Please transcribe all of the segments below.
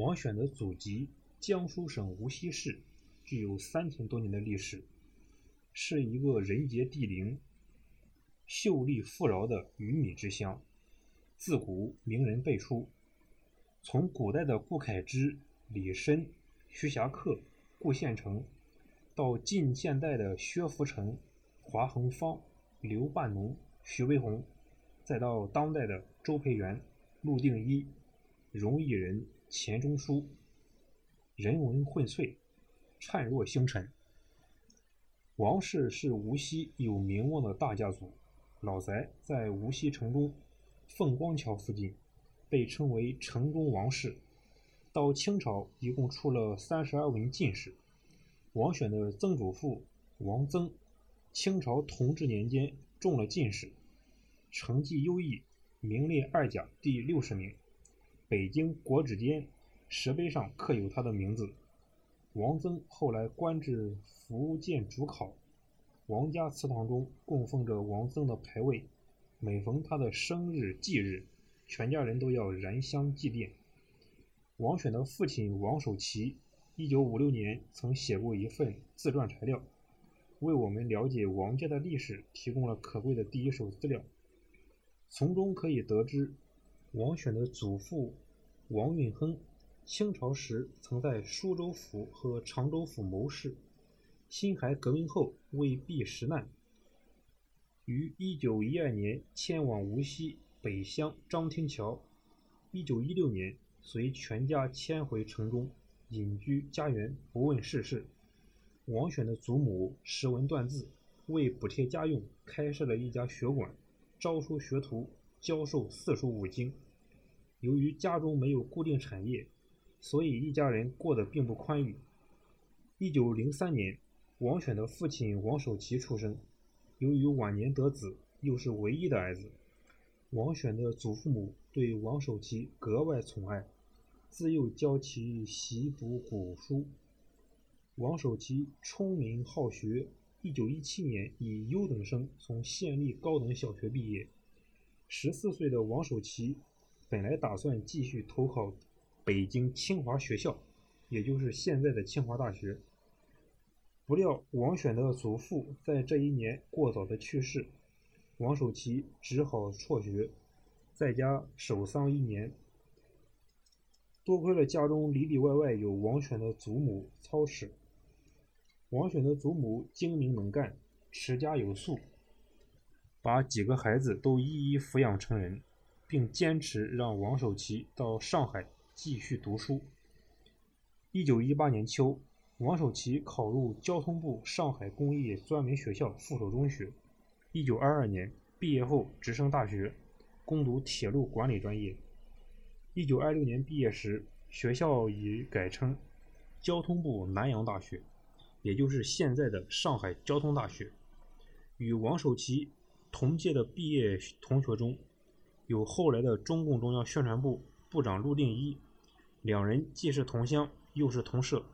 王选的祖籍江苏省无锡市，具有三千多年的历史，是一个人杰地灵、秀丽富饶的鱼米之乡。自古名人辈出，从古代的顾恺之、李绅、徐霞客、顾宪成，到近现代的薛福成、华恒芳、刘半农、徐悲鸿，再到当代的周培源、陆定一、荣毅仁。钱钟书，人文荟萃，灿若星辰。王氏是无锡有名望的大家族，老宅在无锡城中凤光桥附近，被称为城中王氏。到清朝，一共出了三十二位进士。王选的曾祖父王曾，清朝同治年间中了进士，成绩优异，名列二甲第六十名。北京国子监石碑上刻有他的名字。王曾后来官至福建主考，王家祠堂中供奉着王曾的牌位，每逢他的生日忌日，全家人都要燃香祭奠。王选的父亲王守祺，一九五六年曾写过一份自传材料，为我们了解王家的历史提供了可贵的第一手资料。从中可以得知。王选的祖父王运亨，清朝时曾在舒州府和常州府谋士。辛亥革命后为避时难，于1912年迁往无锡北乡张厅桥。1916年随全家迁回城中，隐居家园，不问世事。王选的祖母识文断字，为补贴家用，开设了一家学馆，招收学徒。教授四书五经。由于家中没有固定产业，所以一家人过得并不宽裕。一九零三年，王选的父亲王守祺出生。由于晚年得子，又是唯一的儿子，王选的祖父母对王守祺格外宠爱，自幼教其习读古书。王守祺聪明好学，一九一七年以优等生从县立高等小学毕业。十四岁的王守祺本来打算继续投考北京清华学校，也就是现在的清华大学。不料王选的祖父在这一年过早的去世，王守祺只好辍学，在家守丧一年。多亏了家中里里外外有王选的祖母操持，王选的祖母精明能干，持家有素。把几个孩子都一一抚养成人，并坚持让王守祺到上海继续读书。一九一八年秋，王守祺考入交通部上海工业专门学校附属中学。一九二二年毕业后直升大学，攻读铁路管理专业。一九二六年毕业时，学校已改称交通部南洋大学，也就是现在的上海交通大学。与王守祺。同届的毕业同学中，有后来的中共中央宣传部部长陆定一，两人既是同乡，又是同社。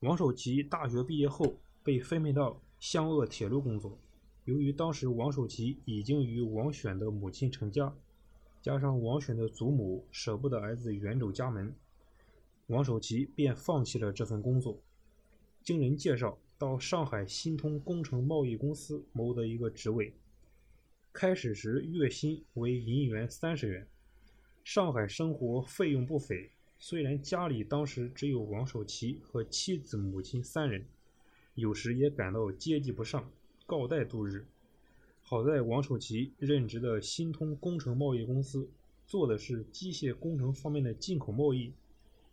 王守祺大学毕业后被分配到湘鄂铁路工作，由于当时王守祺已经与王选的母亲成家，加上王选的祖母舍不得儿子远走家门，王守祺便放弃了这份工作。经人介绍，到上海新通工程贸易公司谋得一个职位。开始时月薪为银元三十元，上海生活费用不菲。虽然家里当时只有王守祺和妻子、母亲三人，有时也感到接济不上，告贷度日。好在王守祺任职的新通工程贸易公司做的是机械工程方面的进口贸易。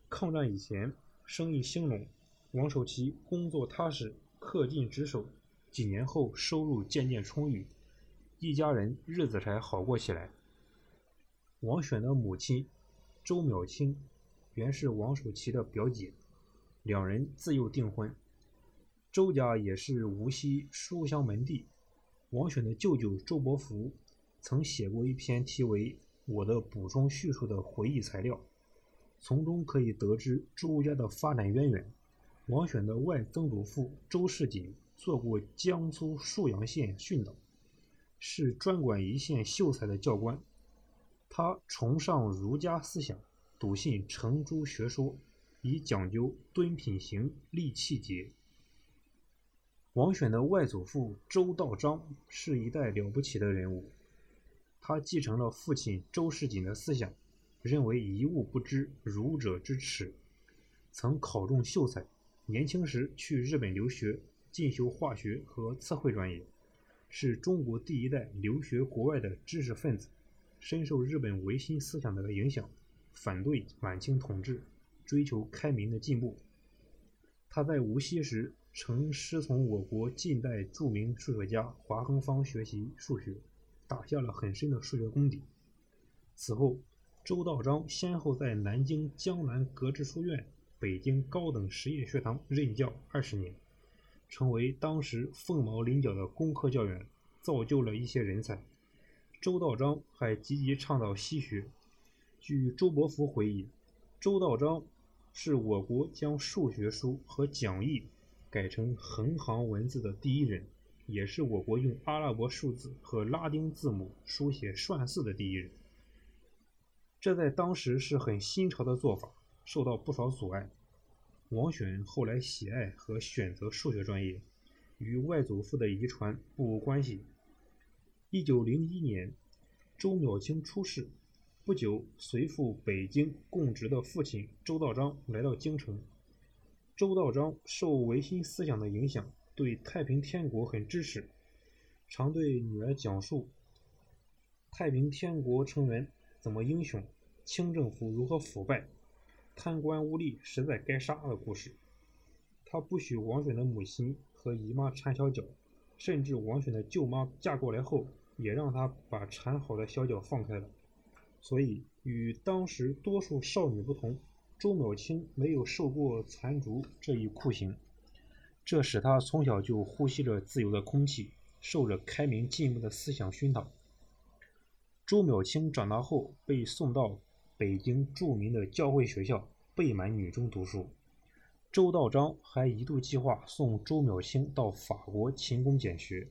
抗战以前，生意兴隆，王守祺工作踏实，恪尽职守。几年后，收入渐渐充裕。一家人日子才好过起来。王选的母亲周淼清原是王守奇的表姐，两人自幼订婚。周家也是无锡书香门第。王选的舅舅周伯福曾写过一篇题为《我的补充叙述》的回忆材料，从中可以得知周家的发展渊源。王选的外曾祖父周世锦做过江苏沭阳县训导。是专管一线秀才的教官，他崇尚儒家思想，笃信程朱学说，以讲究敦品行、立气节。王选的外祖父周道章是一代了不起的人物，他继承了父亲周世锦的思想，认为一物不知，儒者之耻。曾考中秀才，年轻时去日本留学，进修化学和测绘专业，是中国第一代留学国外的知识分子，深受日本维新思想的影响，反对满清统治，追求开明的进步。他在无锡时曾师从我国近代著名数学家华恒芳学习数学，打下了很深的数学功底。此后，周道章先后在南京江南格致书院。北京高等实验学堂任教二十年，成为当时凤毛麟角的工科教员，造就了一些人才。周道章还积极倡导西学。据周伯福回忆，周道章是我国将数学书和讲义改成横行文字的第一人，也是我国用阿拉伯数字和拉丁字母书写算式的第一人。这在当时是很新潮的做法。受到不少阻碍。王选后来喜爱和选择数学专业，与外祖父的遗传不无关系。一九零一年，周淼清出世，不久随父北京供职的父亲周道章来到京城。周道章受维新思想的影响，对太平天国很支持，常对女儿讲述太平天国成员怎么英雄，清政府如何腐败。贪官污吏实在该杀的故事。他不许王选的母亲和姨妈缠小脚，甚至王选的舅妈嫁过来后，也让他把缠好的小脚放开了。所以与当时多数少女不同，周淼清没有受过残烛这一酷刑，这使他从小就呼吸着自由的空气，受着开明进步的思想熏陶。周淼清长大后被送到。北京著名的教会学校贝满女中读书，周道章还一度计划送周淼清到法国勤工俭学。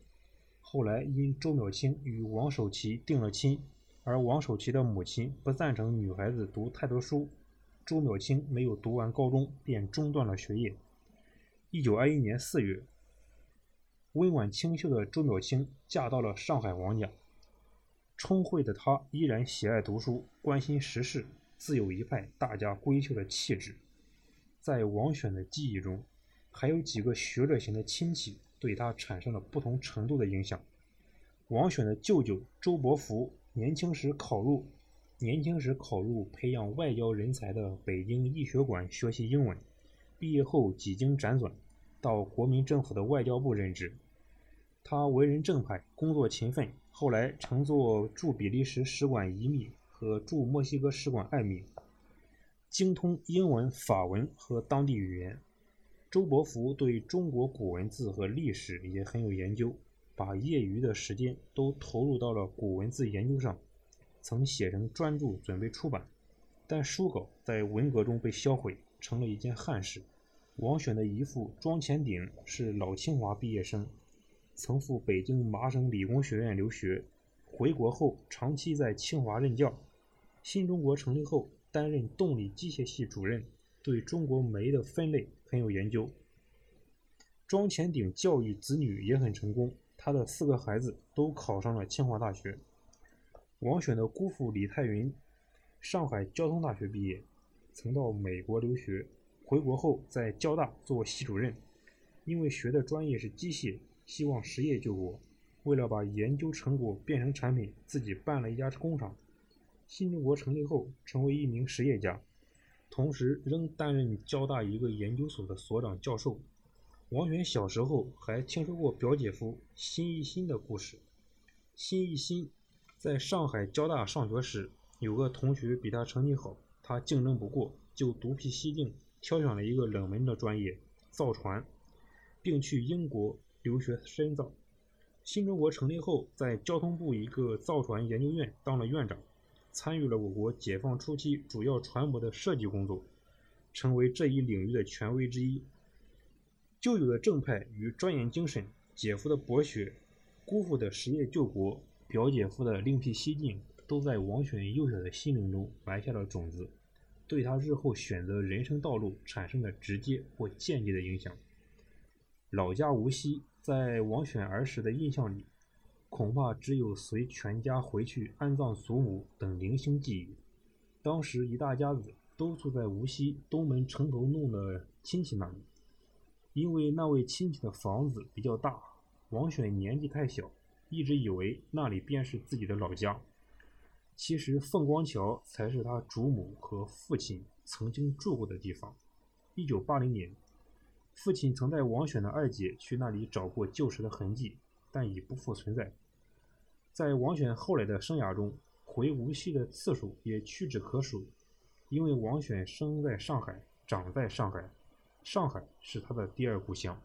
后来因周淼清与王守祺定了亲，而王守祺的母亲不赞成女孩子读太多书，周淼清没有读完高中便中断了学业。一九二一年四月，温婉清秀的周淼清嫁到了上海王家。聪慧的他依然喜爱读书，关心时事，自有一派大家闺秀的气质。在王选的记忆中，还有几个学者型的亲戚对他产生了不同程度的影响。王选的舅舅周伯福年轻时考入年轻时考入培养外交人才的北京医学馆学习英文，毕业后几经辗转，到国民政府的外交部任职。他为人正派，工作勤奋。后来乘坐驻比利时使馆一秘和驻墨西哥使馆爱秘，精通英文、法文和当地语言。周伯福对中国古文字和历史也很有研究，把业余的时间都投入到了古文字研究上，曾写成专著准备出版，但书稿在文革中被销毁，成了一件憾事。王选的姨父庄前鼎是老清华毕业生。曾赴北京麻省理工学院留学，回国后长期在清华任教。新中国成立后，担任动力机械系主任，对中国煤的分类很有研究。庄前鼎教育子女也很成功，他的四个孩子都考上了清华大学。王选的姑父李太云，上海交通大学毕业，曾到美国留学，回国后在交大做系主任，因为学的专业是机械。希望实业救国，为了把研究成果变成产品，自己办了一家工厂。新中国成立后，成为一名实业家，同时仍担任交大一个研究所的所长教授。王选小时候还听说过表姐夫辛一新的故事。辛一新在上海交大上学时，有个同学比他成绩好，他竞争不过，就独辟蹊径，挑选了一个冷门的专业——造船，并去英国。留学深造。新中国成立后，在交通部一个造船研究院当了院长，参与了我国解放初期主要船舶的设计工作，成为这一领域的权威之一。舅舅的正派与专研精神，姐夫的博学，姑父的实业救国，表姐夫的另辟蹊径，都在王选幼小的心灵中埋下了种子。对他日后选择人生道路产生了直接或间接的影响。老家无锡，在王选儿时的印象里，恐怕只有随全家回去安葬祖母等零星记忆。当时一大家子都住在无锡东门城头弄的亲戚那里，因为那位亲戚的房子比较大，王选年纪太小，一直以为那里便是自己的老家。其实凤光桥才是他祖母和父亲曾经住过的地方。一九八零年，父亲曾带王选的二姐去那里找过旧时的痕迹，但已不复存在。在王选后来的生涯中，回无锡的次数也屈指可数，因为王选生在上海，长在上海，上海是他的第二故乡。